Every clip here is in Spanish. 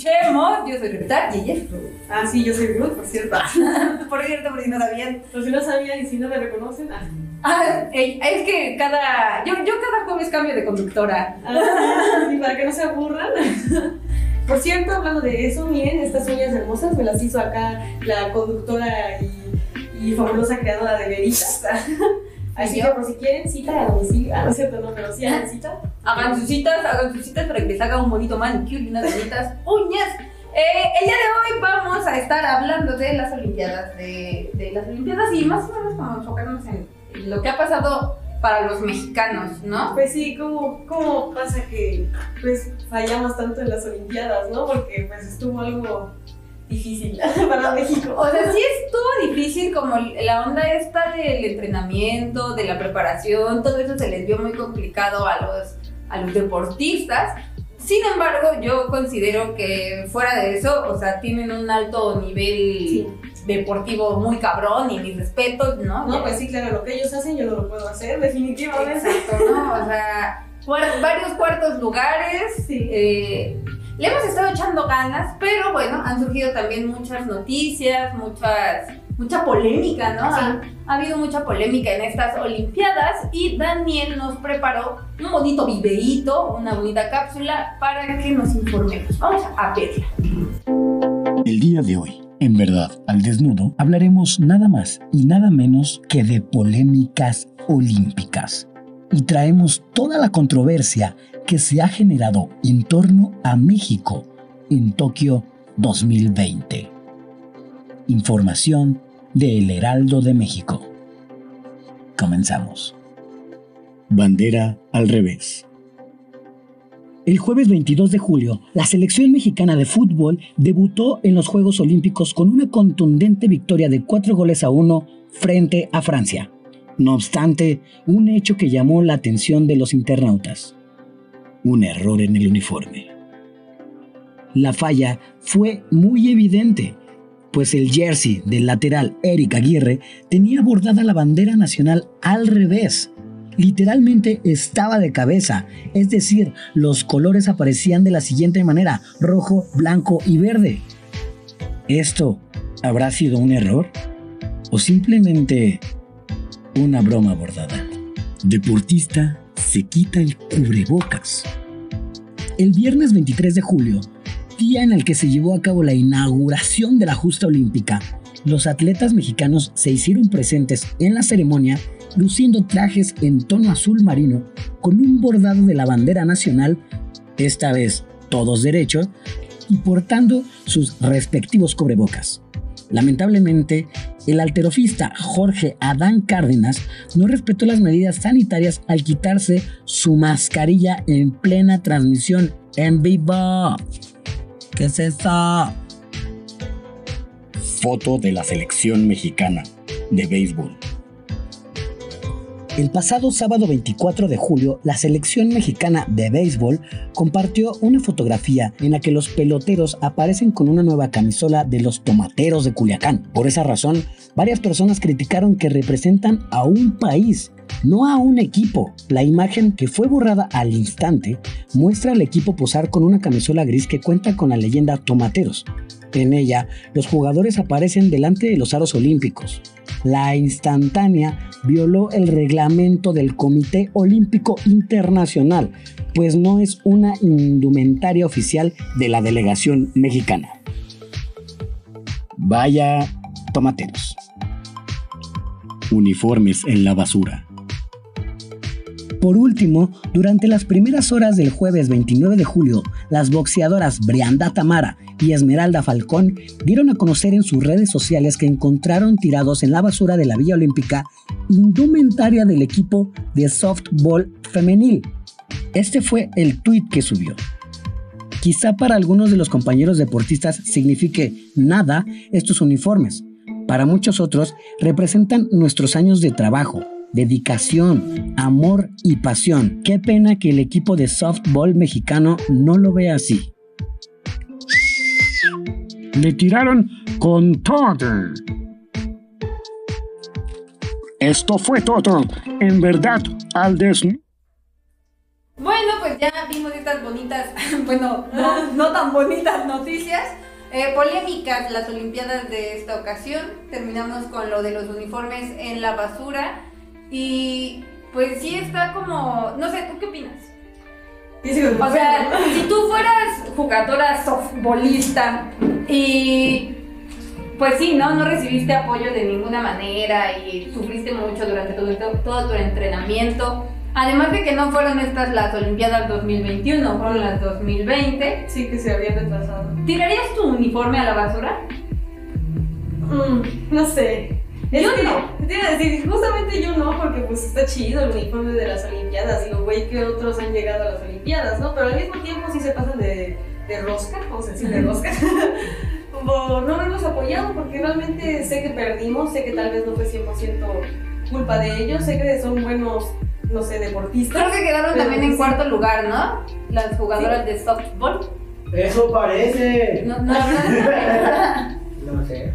escuchemos. Yo soy Rita y ella es Ruth. Ah, sí, yo soy Ruth, por cierto. por cierto, por si no sabían. Por si no sabían y si no me reconocen. Ah, Ah, es que cada. Yo, yo cada jueves cambio de conductora. Ah, sí, para que no se aburran. Por cierto, hablando de eso, miren, estas uñas hermosas me las hizo acá la conductora y, y fabulosa creadora de veritas. Así que por si quieren cita a domicilio. Ah, no es cierto, no, pero sí hagan cita. Hagan sus citas, hagan sus citas para que les haga un bonito manicure y unas bonitas uñas. Eh, el día de hoy vamos a estar hablando de las Olimpiadas, de, de las Olimpiadas y más o menos como enfocarnos en lo que ha pasado para los mexicanos, ¿no? Pues sí, ¿cómo, cómo pasa que pues fallamos tanto en las Olimpiadas, no? Porque pues estuvo algo difícil para México. O sea, sí estuvo difícil como la onda esta del entrenamiento, de la preparación, todo eso se les vio muy complicado a los, a los deportistas. Sin embargo, yo considero que fuera de eso, o sea, tienen un alto nivel Sí. deportivo muy cabrón y mis respetos, ¿no? No, pues sí, claro, lo que ellos hacen yo no lo puedo hacer, definitivamente. Exacto, ¿no? O sea, varios cuartos lugares. Sí. eh, le hemos estado echando ganas, pero bueno, han surgido también muchas noticias, muchas, mucha polémica, ¿no? Sí. Ha, ha habido mucha polémica en estas Olimpiadas y Daniel nos preparó un bonito videíto, una bonita cápsula para que nos informemos. Vamos a verla. El día de hoy, en verdad, al desnudo, hablaremos nada más y nada menos que de polémicas olímpicas. Y traemos toda la controversia que se ha generado en torno a México en Tokio 2020. Información de El Heraldo de México. Comenzamos. Bandera al revés. El jueves 22 de julio, la selección mexicana de fútbol debutó en los Juegos Olímpicos con una contundente victoria de 4 goles a 1 frente a Francia. No obstante, un hecho que llamó la atención de los internautas. Un error en el uniforme. La falla fue muy evidente, pues el jersey del lateral Eric Aguirre tenía bordada la bandera nacional al revés. Literalmente estaba de cabeza, es decir, los colores aparecían de la siguiente manera, rojo, blanco y verde. ¿Esto habrá sido un error? ¿O simplemente una broma bordada? Deportista se quita el cubrebocas. El viernes 23 de julio, día en el que se llevó a cabo la inauguración de la justa olímpica, los atletas mexicanos se hicieron presentes en la ceremonia luciendo trajes en tono azul marino con un bordado de la bandera nacional, esta vez todos derechos, y portando sus respectivos cubrebocas. Lamentablemente, el alterofista Jorge Adán Cárdenas no respetó las medidas sanitarias al quitarse su mascarilla en plena transmisión en vivo. ¿Qué es eso? Foto de la selección mexicana de béisbol. El pasado sábado 24 de julio, la selección mexicana de béisbol compartió una fotografía en la que los peloteros aparecen con una nueva camisola de los tomateros de Culiacán. Por esa razón, varias personas criticaron que representan a un país, no a un equipo. La imagen que fue borrada al instante muestra al equipo posar con una camisola gris que cuenta con la leyenda Tomateros. En ella, los jugadores aparecen delante de los aros olímpicos. La instantánea violó el reglamento del Comité Olímpico Internacional, pues no es una indumentaria oficial de la delegación mexicana. Vaya tomateros. Uniformes en la basura. Por último, durante las primeras horas del jueves 29 de julio, las boxeadoras Brianda Tamara y Esmeralda Falcón dieron a conocer en sus redes sociales que encontraron tirados en la basura de la Villa Olímpica indumentaria del equipo de softball femenil. Este fue el tuit que subió. Quizá para algunos de los compañeros deportistas signifique nada estos uniformes. Para muchos otros representan nuestros años de trabajo, dedicación, amor y pasión. Qué pena que el equipo de softball mexicano no lo vea así. Le tiraron con todo. Esto fue todo. En verdad, al desnudo. Bueno, pues ya vimos estas bonitas, bueno, no, tan bonitas noticias. Eh, polémicas las Olimpiadas de esta ocasión. Terminamos con lo de los uniformes en la basura. Y pues sí está como, no sé, ¿tú qué opinas? O sea, si tú fueras jugadora softbolista y pues sí, ¿no? No recibiste apoyo de ninguna manera y sufriste mucho durante todo, todo tu entrenamiento. Además de que no fueron estas las Olimpiadas 2021, fueron las 2020. Sí, que se habían retrasado. ¿Tirarías tu uniforme a la basura? Mm, no sé. Es Yo que, no. Te iba a decir, justamente yo no, porque pues está chido el uniforme de las Olimpiadas. Digo, güey, que otros han llegado a las Olimpiadas, ¿no? Pero al mismo tiempo sí se pasan de, de rosca, vamos a decir de rosca. Por no haberlos apoyado, porque realmente sé que perdimos, sé que tal vez no fue 100% culpa de ellos, sé que son buenos, no sé, deportistas. Creo que quedaron también en sí. cuarto lugar, ¿no? Las jugadoras de softball. Eso parece. No, no, no, No sé.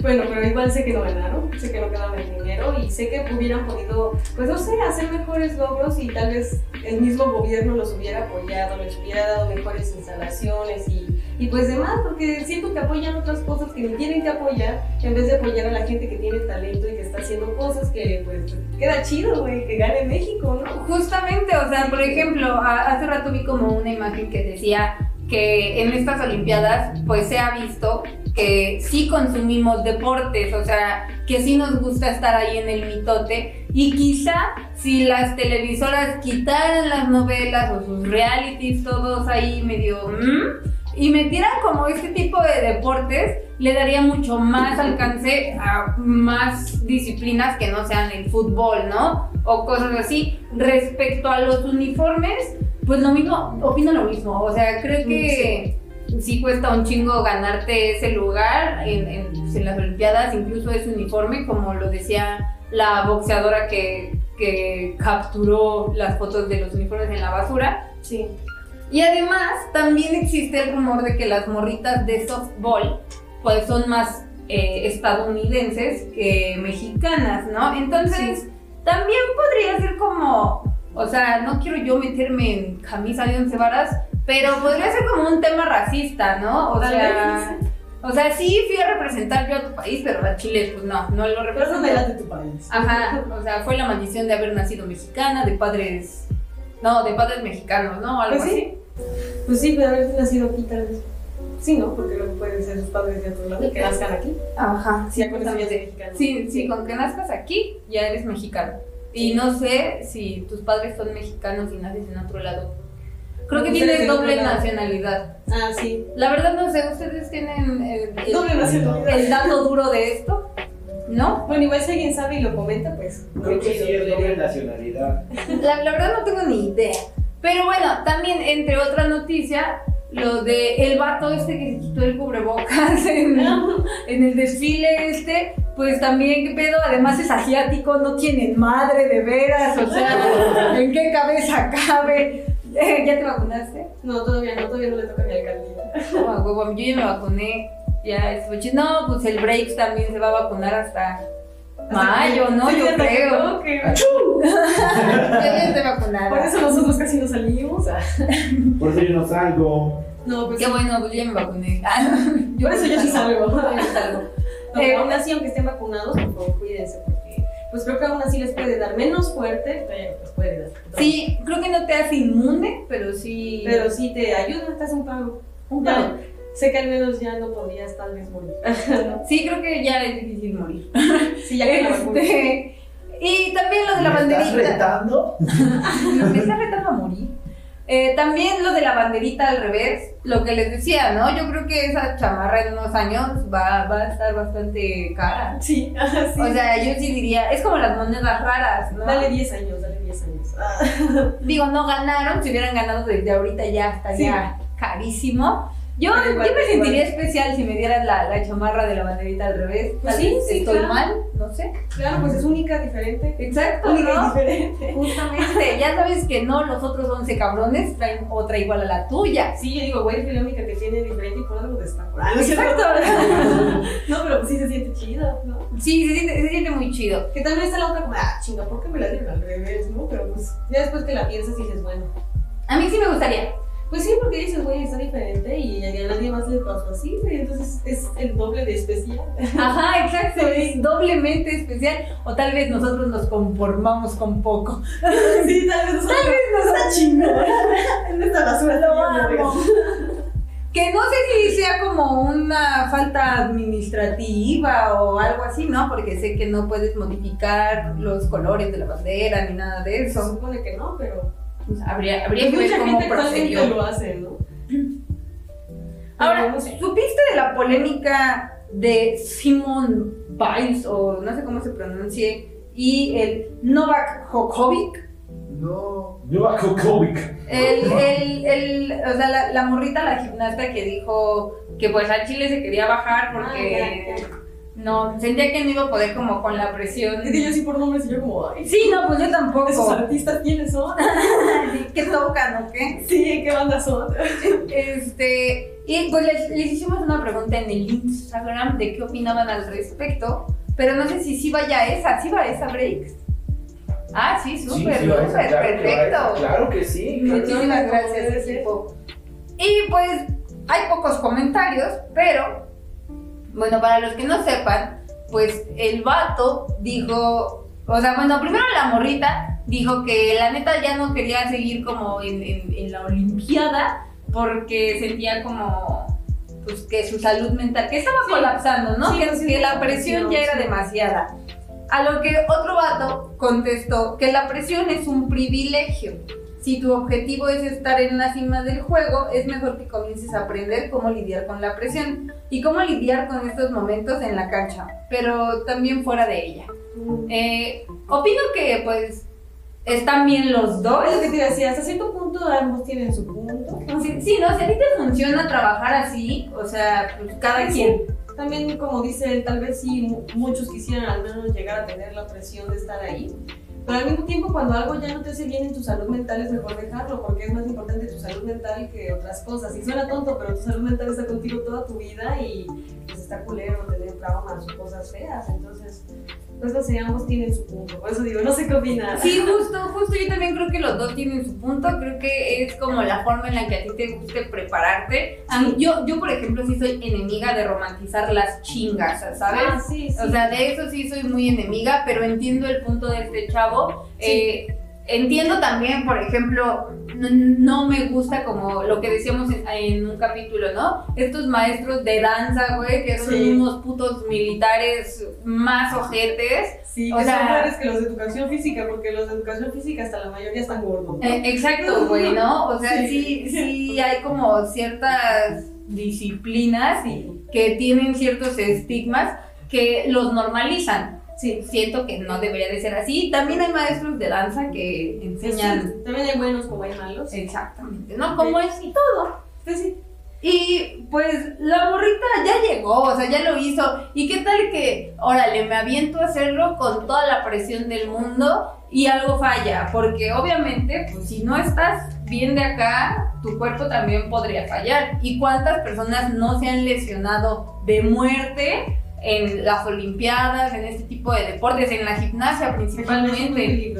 Bueno, pero igual sé que no ganaron, sé que no quedaron en dinero y sé que hubieran podido, pues no sé, hacer mejores logros y tal vez el mismo gobierno los hubiera apoyado, les hubiera dado mejores instalaciones y, y pues demás, porque siento que apoyan otras cosas que ni tienen que apoyar en vez de apoyar a la gente que tiene talento y que está haciendo cosas que pues queda chido, güey, que gane México, ¿no? Justamente, o sea, por ejemplo, hace rato vi como una imagen que decía que en estas Olimpiadas pues se ha visto que sí consumimos deportes, o sea, que sí nos gusta estar ahí en el mitote y quizá si las televisoras quitaran las novelas o sus realities todos ahí medio y metieran como este tipo de deportes, le daría mucho más alcance a más disciplinas que no sean el fútbol, ¿no? O cosas así. Respecto a los uniformes, pues lo mismo, opino lo mismo. O sea, creo que sí cuesta un chingo ganarte ese lugar en, en- en las Olimpiadas, incluso ese uniforme, como lo decía la boxeadora que, que capturó las fotos de los uniformes en la basura. Sí. Y además también existe el rumor de que las morritas de softball pues son más eh, estadounidenses que mexicanas, ¿no? Entonces también podría ser como, o sea, no quiero yo meterme en camisa de once varas, pero podría ser como un tema racista, ¿no? O Tal sea, vez, o sea, sí fui a representar yo a tu país, pero a Chile pues no, no lo Pero no represento. me late tu país. Ajá, o sea, fue la maldición de haber nacido mexicana, de padres, no, de padres mexicanos, ¿no? Algo Pues sí. así. Pues sí, pero haber nacido aquí tal vez. Sí, ¿no? Porque luego pueden ser sus padres de otro lado que nazcan aquí. Ajá, Sí, con es justamente. mexicano. Sí, sí, con que nazcas aquí ya eres mexicano. Y no sé si tus padres son mexicanos y naces en otro lado. Creo que otro doble nacionalidad. Ah, sí. La verdad no sé, ¿ustedes tienen el, el- Doble nacionalidad. el dato duro de esto? ¿No? Bueno, igual si alguien sabe y lo comenta, pues. Creo que sí es doble nacionalidad. La, la verdad no tengo ni idea. Pero bueno, también entre otra noticia, lo de el vato este que se quitó el cubrebocas en, en el desfile este, pues también, ¿qué pedo? Además es asiático, no tienen madre de veras, o sea, ¿en qué cabeza cabe? ¿Ya te vacunaste? No, todavía no, todavía no le toca a mi alcaldía. No, a huevo, yo ya me vacuné, ya chido. No, pues el Breaks también se va a vacunar hasta mayo, ¿no? Sí, Yo que creo. toque. Ya estoy vacunada. Por eso nosotros casi no salimos. Por eso yo no salgo. No, pues. Qué bueno, pues yo ya me vacuné. Ah, no, Por eso yo sí salgo. Yo sí salgo. No, Eh, aún así, aunque estén vacunados, por favor, cuídense, porque pues creo que aún así les puede dar menos fuerte, pero les puede dar. Sí, creo que no te hace inmune, pero sí. Pero sí te ayuda, te hace un pago. Un Ya, pago. sé que al menos ya no podrías tal vez morir. ¿no? Sí, creo que ya es difícil morir. Sí, ya que vacuna. Este, y también lo de la ¿Me estás banderita. retando? Me está retando a morir. Eh, también lo de la banderita al revés, lo que les decía, ¿no? Yo creo que esa chamarra en unos años va, va a estar bastante cara. Sí, sí. O sea, yo sí diría, es como las monedas raras, ¿no? dale 10 años, dale 10 años. Ah. Digo, no ganaron, si hubieran ganado desde ahorita ya estaría carísimo. Yo, yo me igual. sentiría especial si me dieras la, la chamarra de la banderita al revés. Pues sí, sí, estoy claro. mal, no sé. Claro, pues es única, diferente. Exacto, Única y ¿no? diferente. Justamente, ya sabes que no, los otros 11 cabrones traen otra igual a la tuya. Sí, yo digo, güey, es la única que tiene diferente y por algo es Exacto. No, pero sí se siente chido, ¿no? Sí, se siente, se siente muy chido. Que también está la otra como, ah, chinga, ¿por qué me la dieron al revés, no? Pero pues ya después que la piensas dices, bueno. A mí sí me gustaría. Pues sí, porque dices, güey, está diferente y a nadie más le pasó así, güey, entonces es el doble de especial. Ajá, exacto, es doblemente especial. O tal vez nosotros nos conformamos con poco. sí, tal vez nosotros. Tal vez Está nosotros. chingón. En esta basura Lo amo. Que no sé si sea como una falta administrativa o algo así, ¿no? Porque sé que no puedes modificar los colores de la bandera ni nada de Se eso. supone que no, pero. Pues habría, habría que Mucha ver cómo procedió. lo hace, ¿no? Ahora. ¿supiste de la polémica de Simon Biles, o no sé cómo se pronuncie, y el Novak Djokovic? No. Novak Djokovic. El, el, el, o sea, la, la morrita, la gimnasta que dijo que pues al Chile se quería bajar porque Ah, ya, ya. No, sentía que no iba a poder como con la presión. Es que yo sí por nombres y yo como, ay, Sí, no, pues yo esos tampoco. artistas quiénes son. ¿Qué tocan o qué? Sí, ¿qué banda son? Este, y pues les, les hicimos una pregunta en el Instagram de qué opinaban al respecto, pero no sé si sí vaya esa, sí va esa breaks. Ah, sí, súper, sí, súper, claro perfecto. Claro que sí. claro. Muchísimas gracias, equipo. Y pues hay pocos comentarios, pero bueno, para los que no sepan, pues el vato dijo, o sea, bueno, primero la morrita dijo que la neta ya no quería seguir como en, en- en la Olimpiada porque sentía como pues que su salud mental, que estaba Sí. colapsando, ¿no? Sí, que, sí, que la presión ya era demasiada. A lo que otro vato contestó que la presión es un privilegio. Si tu objetivo es estar en la cima del juego, es mejor que comiences a aprender cómo lidiar con la presión y cómo lidiar con estos momentos en la cancha, pero también fuera de ella. Eh, opino que pues están bien los dos. Es lo que te iba a decir, hasta cierto punto ambos tienen su punto. Sí, sí, no, si a ti te funciona trabajar así, o sea, pues cada Sí. quien. También, como dice él, tal vez sí mu- muchos quisieran al menos llegar a tener la presión de estar ahí. Pero al mismo tiempo, cuando algo ya no te hace bien en tu salud mental, es mejor dejarlo, porque es más importante tu salud mental que otras cosas. Y suena tonto, pero tu salud mental está contigo toda tu vida y pues está culero tener traumas o cosas feas. Entonces, pues no sé, ambos tienen su punto. Por eso digo, no sé qué. Sí, justo, justo yo también creo los dos tienen su punto, creo que es como la forma en la que a ti te guste prepararte. A mí- yo, yo, por ejemplo, sí soy enemiga de romantizar las chingas, ¿sabes? Ah, sí, sí. O sea, de eso sí soy muy enemiga, pero entiendo el punto de este chavo. Sí. Eh, entiendo también, por ejemplo, no, no me gusta como lo que decíamos en, en un capítulo, ¿no? Estos maestros de danza, güey, que son Sí. unos putos militares más ojetes. Sí, O que sea- son peores que los de educación física, porque los de educación física hasta la mayoría están gordos. ¿no? Eh, exacto, güey, ¿no? O sea, Sí. sí, sí hay como ciertas disciplinas y que tienen ciertos estigmas que los normalizan. Sí. Siento que no debería de ser así. También hay maestros de danza que enseñan Sí, También hay buenos como hay malos. exactamente, ¿no? Como es y todo. Pues sí. Y pues la morrita ya llegó, o sea, ya lo hizo. ¿Y qué tal que, órale, me aviento a hacerlo con toda la presión del mundo y algo falla? Porque obviamente, pues si no estás bien de acá, tu cuerpo también podría fallar. ¿Y cuántas personas no se han lesionado de muerte? En las Olimpiadas, en este tipo de deportes, en la gimnasia principalmente.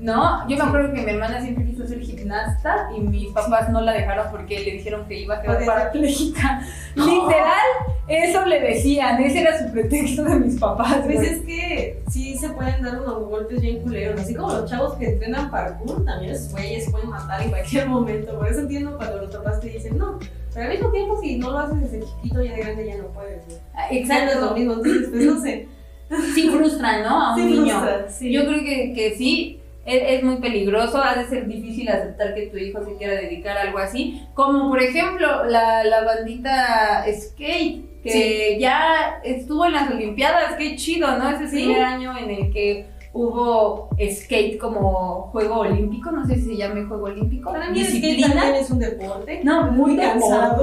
No, yo me acuerdo que mi hermana siempre quiso ser gimnasta y mis papás no la dejaron porque le dijeron que iba a quedar parapléjica. Literal, eso le decían, ese era su pretexto de mis papás. Pues es que sí se pueden dar unos golpes bien culeros, así como los chavos que entrenan parkour, también esos güeyes se pueden matar en cualquier momento. Por eso entiendo cuando los papás te dicen no. Pero al mismo tiempo, si no lo haces desde chiquito, ya de grande ya no puedes. Ya no es lo Exacto. mismo, entonces, pues no sé. Sí frustran, ¿no? A un Sí, niño. frustra, sí. Yo creo que, que sí, es, es muy peligroso, ha de ser difícil aceptar que tu hijo se quiera dedicar a algo así. Como por ejemplo la, la bandita Skate, que ya estuvo en las Olimpiadas, qué chido, ¿no? Ese Sí. primer año en el que hubo skate como juego olímpico, no sé si se llame juego olímpico. Para mí el skate también es un deporte. No, muy cansado.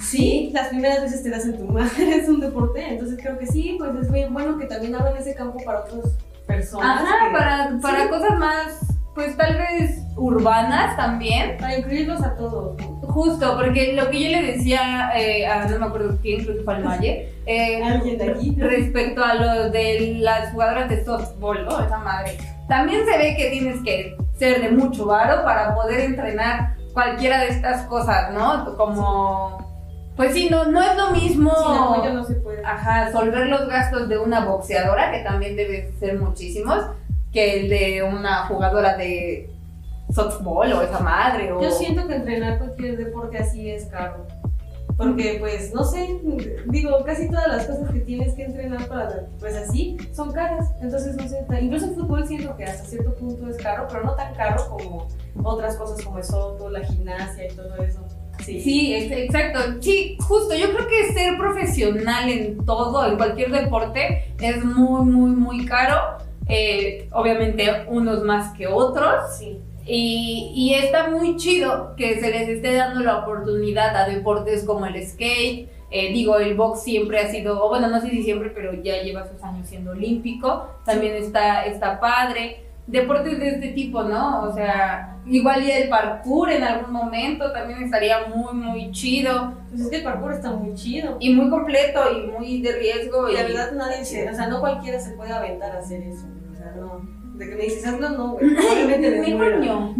Sí, las primeras veces te das en tu madre, es un deporte, entonces creo que sí, pues es muy bueno que también abran ese campo para otras personas. Ajá, que- para, para sí, cosas más, pues tal vez urbanas también. para incluirlos a todos. ¿no? justo, porque lo que yo le decía eh, a no me acuerdo quién, creo que fue al Valle, eh, Alguien de aquí. respecto a lo de las jugadoras de softball, ¿no? Esa madre. También se ve que tienes que ser de mucho varo para poder entrenar cualquiera de estas cosas, ¿no? Como, pues sí, no, no es lo mismo. Sin apoyo no se puede. Ajá, solver los gastos de una boxeadora, que también debe ser muchísimos, que el de una jugadora de softball o esa madre. O... Yo siento que entrenar cualquier deporte así es caro. Porque, pues, no sé, digo, casi todas las cosas que tienes que entrenar para, pues así, son caras. Entonces, no sé, incluso el fútbol siento que hasta cierto punto es caro, pero no tan caro como otras cosas como el soto, la gimnasia y todo eso. Sí. Sí, ex- exacto. Sí, justo. Yo creo que ser profesional en todo, en cualquier deporte, es muy, muy, muy caro. Eh, obviamente, unos más que otros. Sí. Y, y está muy chido que se les esté dando la oportunidad a deportes como el skate. Eh, digo, el box siempre ha sido, bueno, no sé si siempre, pero ya lleva sus años siendo olímpico. También está, está padre. Deportes de este tipo, ¿no? O sea, igual y el parkour en algún momento también estaría muy, muy chido. Pues es que el parkour está muy chido. Y muy completo y muy de riesgo. Y Y la verdad nadie se, o sea, no cualquiera se puede aventar a hacer eso. Sea, no. De que me dices, hazlo, no, güey. Probablemente me coño.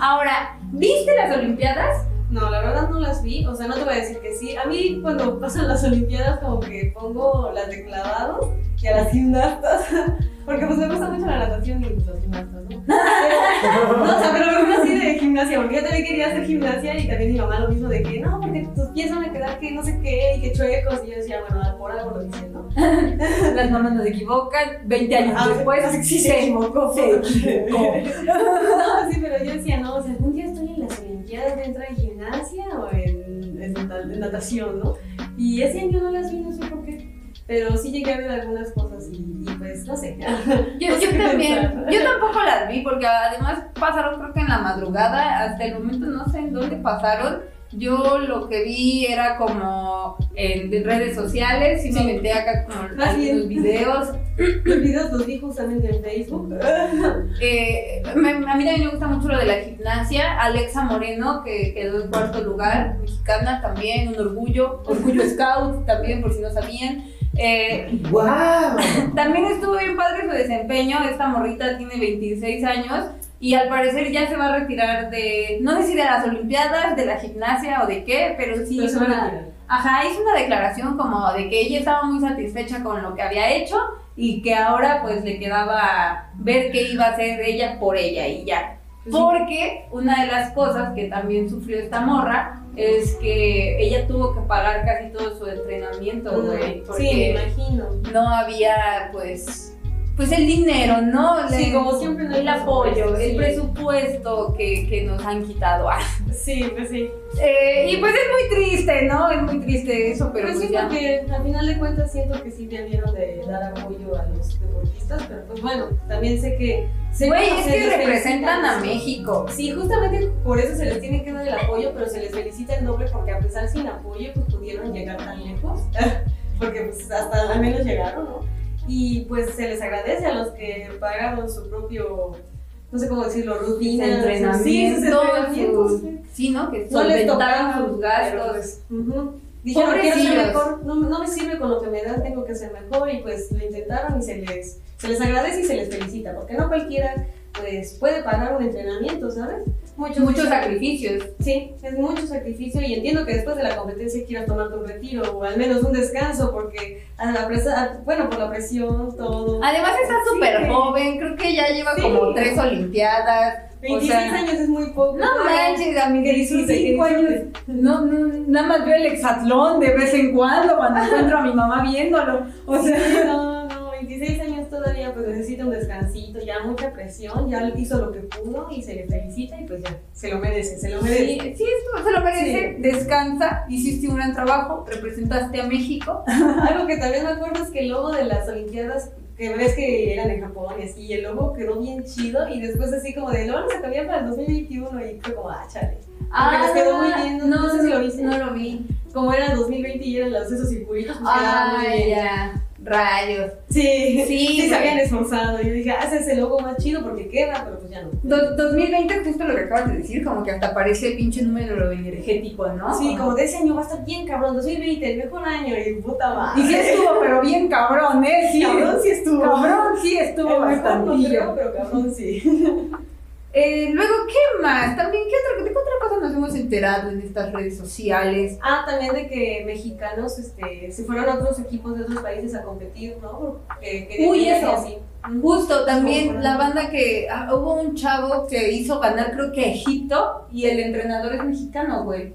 Ahora, ¿viste las Olimpiadas? No, la verdad no las vi, o sea, no te voy a decir que sí. A mí cuando pasan las Olimpiadas como que pongo las de clavados y a las gimnastas, porque pues me gusta mucho la natación y pues, las gimnastas, ¿no? Pero, no, o sea, pero me gusta así de gimnasia, porque yo también quería hacer gimnasia y también mi mamá lo mismo de que no, porque tus pies van a quedar que no sé qué y que chuecos y yo decía, bueno, por algo lo dicen, ¿no? Las mamás nos equivocan, 20 años Ah, después sí, se equivocó. se equivocó. No, sí, pero yo decía, no, o sea, algún día estoy en las Olimpiadas dentro de gimnasia o en, en en natación, ¿no? Y ese año no las vi, no sé por qué. Pero sí llegué a ver algunas cosas y, y pues, no sé. Yo, No sé yo también, pensar. yo tampoco las vi porque además pasaron creo que en la madrugada, hasta el momento no sé en dónde pasaron. Yo lo que vi era como en redes sociales, y me Sí. metí acá como bien. algunos videos. Los videos los vi justamente en Facebook. Eh, me- a mí también me gusta mucho lo de la gimnasia. Alexa Moreno, que quedó en cuarto lugar, mexicana también, un orgullo. Orgullo Scout también, por si no sabían. Eh, ¡Wow! También estuvo bien padre su desempeño. Esta morrita tiene 26 años y al parecer ya se va a retirar de, no sé si de las Olimpiadas, de la gimnasia o de qué, pero sí Pero hizo una, ajá, hizo una declaración como de que ella estaba muy satisfecha con lo que había hecho y que ahora pues le quedaba ver qué iba a hacer ella por ella y ya. Pues. Porque una de las cosas que también sufrió esta morra es que ella tuvo que pagar casi todo su entrenamiento, güey. Porque Sí, me imagino. no había pues pues el dinero, ¿no? Sí, Le- como siempre no hay el apoyo, presupuesto, el sí. presupuesto que, que nos han quitado. Ah, Sí, pues sí. eh, y pues es muy triste, ¿no? Es muy triste eso, pero pues sí, ya. porque al final de cuentas siento que sí debieron de dar apoyo a los deportistas, pero pues bueno, también sé que... sé Güey, es que representan a. México. Sí, justamente por eso se les tiene que dar el apoyo, pero se les felicita el doble porque a pesar sin apoyo pues pudieron llegar tan lejos, porque pues hasta al menos llegaron, ¿no? Y pues se les agradece a los que pagaron su propio, no sé cómo decirlo, rutina, Entrenamiento, sí, sus entrenamientos, sí. ¿no? Que no les tocaron sus gastos. pues. Dijeron, quiero ser mejor, no, no me sirve con lo que me dan, tengo que ser mejor y pues lo intentaron y se les, se les agradece y se les felicita, porque no cualquiera pues puede pagar un entrenamiento, ¿sabes? Mucho, Muchos sacrificios. Sí, es mucho sacrificio y entiendo que después de la competencia quieras tomarte un retiro o al menos un descanso porque a la presa, bueno, por la presión, todo. Además está Sí, súper que- joven, creo que ya lleva Sí. como tres olimpiadas. 26 o sea, años es muy poco. No manches, a disfrute, 25 que años. No, no, nada más veo el hexatlón de vez en cuando cuando encuentro a mi mamá viéndolo. O sea, Sí, no, no, 26 años todavía pues necesita un descansito, ya mucha presión, ya hizo lo que pudo y se le felicita y pues ya, se lo merece, se lo merece. sí, sí, se lo merece. Descansa, hiciste un gran trabajo, representaste a México. Algo que también me acuerdo es que el logo de las Olimpiadas, que ves que eran en Japón y así, y el logo quedó bien chido y después así como de, vamos a cambiar para el 2021 y fue como, ah, chale. les quedó muy bien, no- no sé si lo viste. No lo vi. Como era el 2020 y eran los, esos circulitos, pues bien. ya. Rayos. Sí, Sí, sí, se habían esforzado. Yo dije, ah, ese es el logo más chido porque queda, pero pues ya no. Do- 2020 es justo lo que acabas de decir, como que hasta parece pinche número energético, ¿no? Sí, como de ese año va a estar bien cabrón, 2020, el mejor año, y puta madre. Y sí estuvo, pero bien cabrón, ¿eh? Sí. Cabrón sí estuvo. Cabrón sí estuvo El mejor no creo, pero cabrón sí. Eh, luego, ¿qué más? También, ¿qué otra, ¿de qué otra cosa nos hemos enterado en estas redes sociales? Ah, también de que mexicanos este, se fueron a otros equipos de otros países a competir, ¿no? Que Uy, eso. así. Justo, también la banda que ah, hubo un chavo que hizo ganar, creo que Egipto, y el entrenador es mexicano, güey.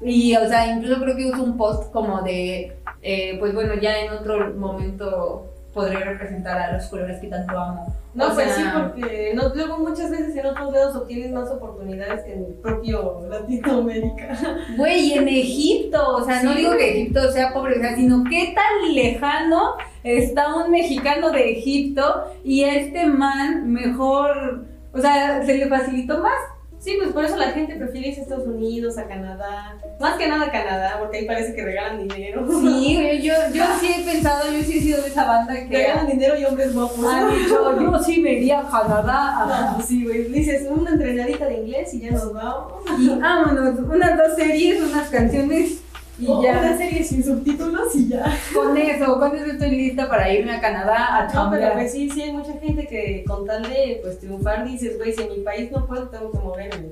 Y, o sea, incluso creo que hizo un post como de, eh, pues bueno, ya en otro momento podré representar a los colores que tanto amo. No, O pues sea- sí, porque no, luego muchas veces en otros lados obtienes más oportunidades que en el propio Latinoamérica. Güey, y en Egipto, o sea, no digo que. Egipto sea pobre, o sea, sino qué tan lejano está un mexicano de Egipto y este man mejor, o sea, se le facilitó más. Sí, pues por eso la gente prefiere irse a Estados Unidos, a Canadá. Más que nada a Canadá, porque ahí parece que regalan dinero. Sí, yo, yo sí he pensado, yo sí he sido de esa banda que Regalan dinero y hombres guapos. han dicho, yo sí me iría a Canadá Ah, pues sí, güey. Dices una entrenadita de inglés y ya nos vamos. y vámonos, unas dos series, unas canciones y ya. Una serie sin subtítulos y ya. Con eso, con eso estoy lista para irme a Canadá a No, pero chambear. pues sí, sí hay mucha gente que con tal de pues triunfar dices, güey, si en mi país no puedo, tengo que moverme.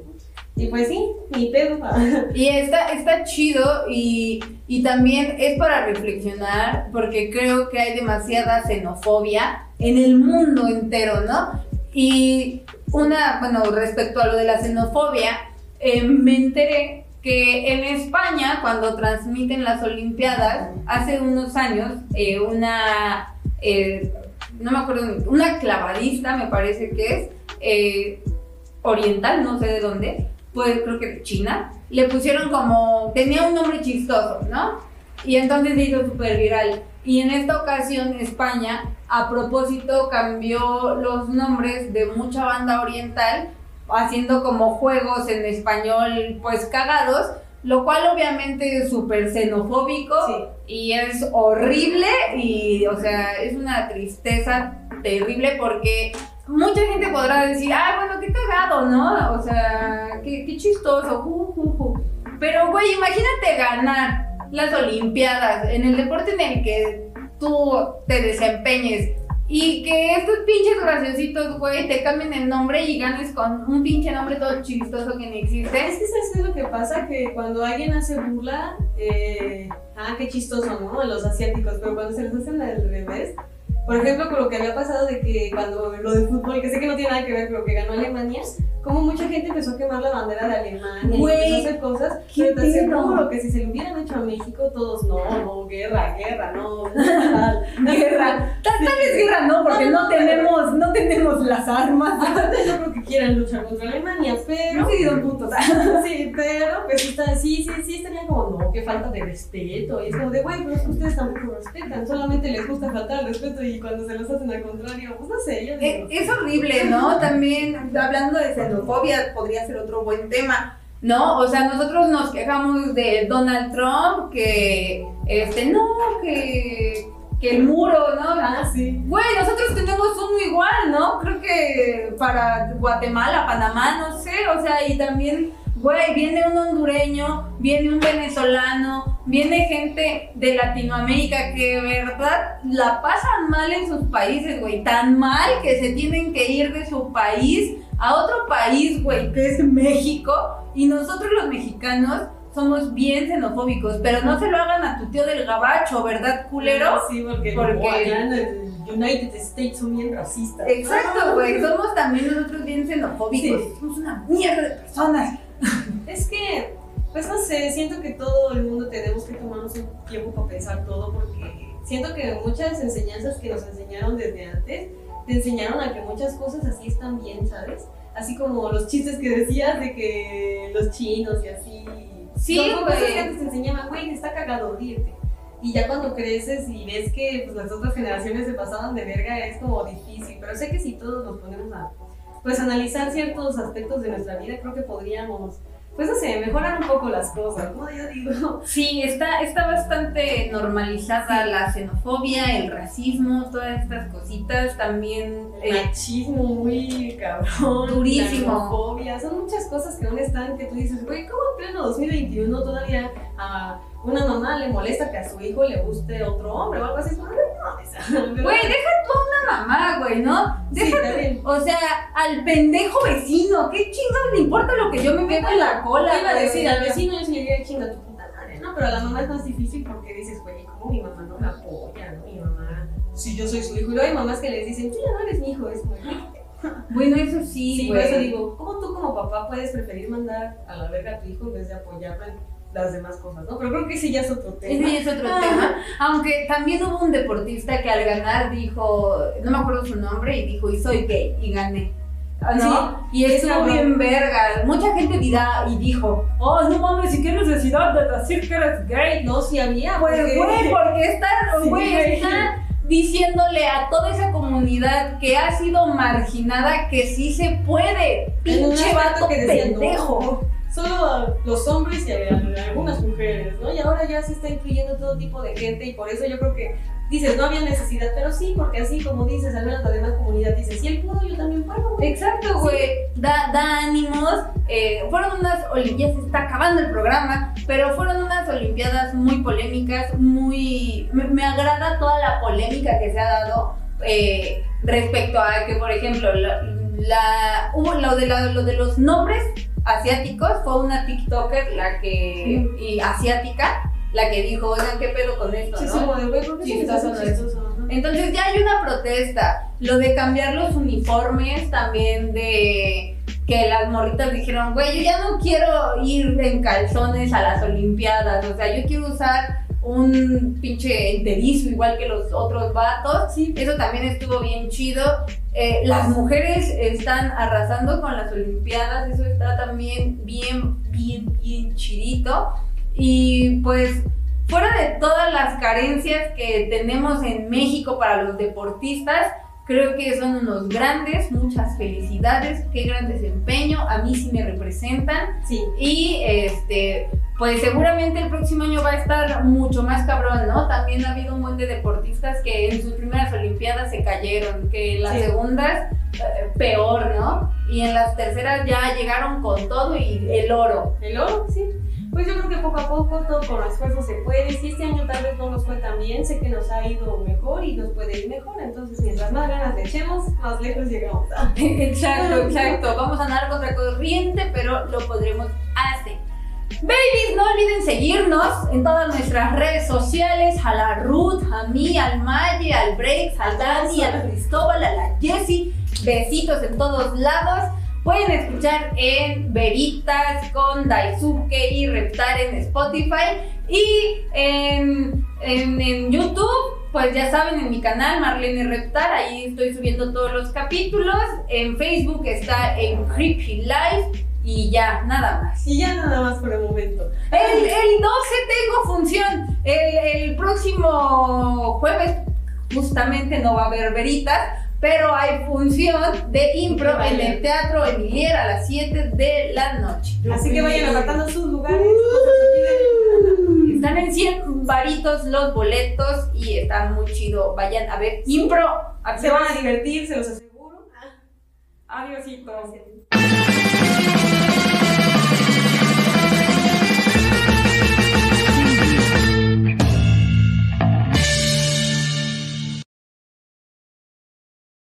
Y pues sí, ni pedo. Y está, está chido y, y también es para reflexionar porque creo que hay demasiada xenofobia en el mundo entero, ¿no? Y una, bueno, respecto a lo de la xenofobia, eh, me enteré que en España, cuando transmiten las Olimpiadas, hace unos años, eh, una, eh, no me acuerdo, una clavadista, me parece que es, eh, oriental, no sé de dónde, pues creo que China, le pusieron como, tenía un nombre chistoso, ¿no? Y entonces se hizo súper viral. Y en esta ocasión España, a propósito, cambió los nombres de mucha banda oriental, haciendo como juegos en español, pues cagados, lo cual obviamente es súper xenofóbico Sí. y es horrible y, o sea, es una tristeza terrible porque mucha gente podrá decir, ah, bueno, qué cagado, ¿no? O sea, qué, qué chistoso, ju". Pero, güey, imagínate ganar las Olimpiadas en el deporte en el que tú te desempeñes y que estos pinches graciositos, güey, te cambien el nombre y ganes con un pinche nombre todo chistoso que ni existe. Es que ¿sabes es lo que pasa? Que cuando alguien hace burla, eh, ah, qué chistoso, ¿no? Los asiáticos, pero cuando se les hacen al revés, por ejemplo, con lo que había pasado de que cuando lo de fútbol, que sé que no tiene nada que ver, pero que ganó Alemania, como mucha gente empezó a quemar la bandera de Alemania y empezó a hacer cosas, pero te pedo. aseguro que si se lo hubieran hecho a México, todos, no, no, guerra, guerra, no, tal. Guerra. Tal, tal vez guerra no, porque no, No, no, pero- tenemos, no tenemos las armas. Aparte, no creo que quieran luchar contra Alemania, pero... No he sido putos. Sí, pero pues sí, está, sí, sí, sí, estaría como, no, qué falta de respeto. Y es como de, güey, pero es que ustedes tampoco respetan, solamente les gusta faltar al respeto y cuando se los hacen al contrario, pues no sé, yo Es, digo. es horrible, ¿no? También hablando de xenofobia podría ser otro buen tema, ¿no? O sea, nosotros nos quejamos de Donald Trump, que, este, no, que, que el muro, ¿no? Ah, sí. Güey, nosotros tenemos uno igual, ¿no? Creo que para Guatemala, Panamá, no sé, o sea, y también, güey, viene un hondureño, viene un venezolano, viene gente de Latinoamérica que verdad la pasan mal en sus países, güey, tan mal que se tienen que ir de su país a otro país, güey, que es México, y nosotros los mexicanos somos bien xenofóbicos, pero no se lo hagan a tu tío del gabacho, ¿verdad, culero? Sí, porque, Porque- United States son bien racistas. Exacto, güey. Somos también nosotros bien xenofóbicos. Sí. Somos una mierda de personas. Es que, pues no sé, siento que todo el mundo tenemos que tomarnos un tiempo para pensar todo porque siento que muchas enseñanzas que nos enseñaron desde antes te enseñaron a que muchas cosas así están bien, ¿sabes? Así como los chistes que decías de que los chinos y así. Sí, Son cosas que antes te enseñaban, güey, está cagado ríete. Y ya cuando creces y ves que pues, las otras generaciones se pasaban de verga, es como difícil. Pero sé que si todos nos ponemos a pues, analizar ciertos aspectos de nuestra vida, creo que podríamos pues no sé, mejorar un poco las cosas, ¿no? Yo digo. Sí, está, está bastante normalizada la xenofobia, el racismo, todas estas cositas. También El eh, machismo muy cabrón. Durísimo. La homofobia, son muchas cosas que aún están que tú dices, güey, ¿cómo en pleno 2021 todavía a una mamá le molesta que a su hijo le guste otro hombre o algo así? Es como, no, esa. Güey, deja tú a una mamá, güey, ¿no? Sí, Déjate, también. o sea, al pendejo vecino, ¿qué chingados le importa lo que yo me pego en la cola? Te iba a decir, al vecino yo sí le diría chinga tu puta madre, ¿no? Pero a la mamá es más difícil porque dices, güey, ¿cómo mi mamá no me apoya, no? Mi mamá, si yo soy su hijo. Y luego hay mamás que les dicen, tú ya no eres mi hijo, es como, Bueno, eso Sí, sí, por güey. eso digo, ¿cómo tú como papá puedes preferir mandar a la verga a tu hijo en vez de apoyarlo en las demás cosas, no? Pero creo que ese ya es otro tema. Ese ya es otro Ah. tema. Aunque también hubo un deportista que al ganar dijo, no me acuerdo su nombre, y dijo, y soy gay, y gané. ¿No? Sí, y es estuvo bien verga. Mucha gente dirá y dijo, oh, no mames, si qué necesidad de decir que eres gay. No, sí había. Pues, porque- güey, porque está, Sí, güey, güey. está diciéndole a toda esa comunidad que ha sido marginada que sí se puede. Pinche vato que no, pendejo. Solo a los hombres y a, a algunas mujeres, ¿no? Y ahora ya se está incluyendo todo tipo de gente y por eso yo creo que dices, no había necesidad, pero sí, porque así como dices, al menos la demás comunidad dice, si él pudo, yo también puedo. güey". Exacto, güey. Da, da ánimos. Eh, fueron unas Olimpiadas, se está acabando el programa, pero fueron unas Olimpiadas muy polémicas, muy... Me, me agrada toda la polémica que se ha dado eh, respecto a que, por ejemplo, la, la- hubo lo, de la- lo de los nombres asiáticos, fue una TikToker la que... y asiática, la que dijo, oigan, ¿qué pedo con esto, Sí, no? sí, como de, güey, ¿por qué. Entonces ya hay una protesta. Lo de cambiar los uniformes también de que las morritas dijeron, güey, yo ya no quiero ir en calzones a las Olimpiadas. O sea, yo quiero usar un pinche enterizo igual que los otros vatos. Sí. Eso también estuvo bien chido. Eh, las mujeres están arrasando con las Olimpiadas. Eso está también bien, bien, bien chidito. Y pues fuera de todas las carencias que tenemos en México para los deportistas, creo que son unos grandes, muchas felicidades, qué gran desempeño, a mí sí me representan Sí. y este pues seguramente el próximo año va a estar mucho más cabrón, ¿no? También ha habido un buen de deportistas que en sus primeras olimpiadas se cayeron, que en las Sí. segundas eh, peor, ¿no? Y en las terceras ya llegaron con todo y el oro. El oro, sí. Pues yo creo que poco a poco, todo con esfuerzo se puede. Si este año tal vez no nos fue tan bien, sé que nos ha ido mejor y nos puede ir mejor. Entonces, mientras más ganas le echemos, más lejos llegamos. Exacto, exacto. Vamos a andar contra corriente, pero lo podremos hacer. Babies, no olviden seguirnos en todas nuestras redes sociales, a la Ruth, a mí, al Maye, al Breaks, al Dani, al Cristóbal, a la Jessie. Besitos en todos lados. Pueden escuchar en Veritas con Daisuke y Reptar en Spotify. Y en, en, en YouTube, pues ya saben, en mi canal Marlene Reptar, ahí estoy subiendo todos los capítulos. En Facebook está en Creepy Life. Y ya, nada más. Y ya nada más por el momento. El, el 12 tengo función. El, el próximo jueves justamente no va a haber veritas, pero hay función de impro en el Teatro Emilier a las 7 de la noche. Así que vayan apartando sus lugares. Están en 100 varitos los boletos y está muy chido. Vayan a ver impro. Se van a divertir, se los aseguro. Adiósito.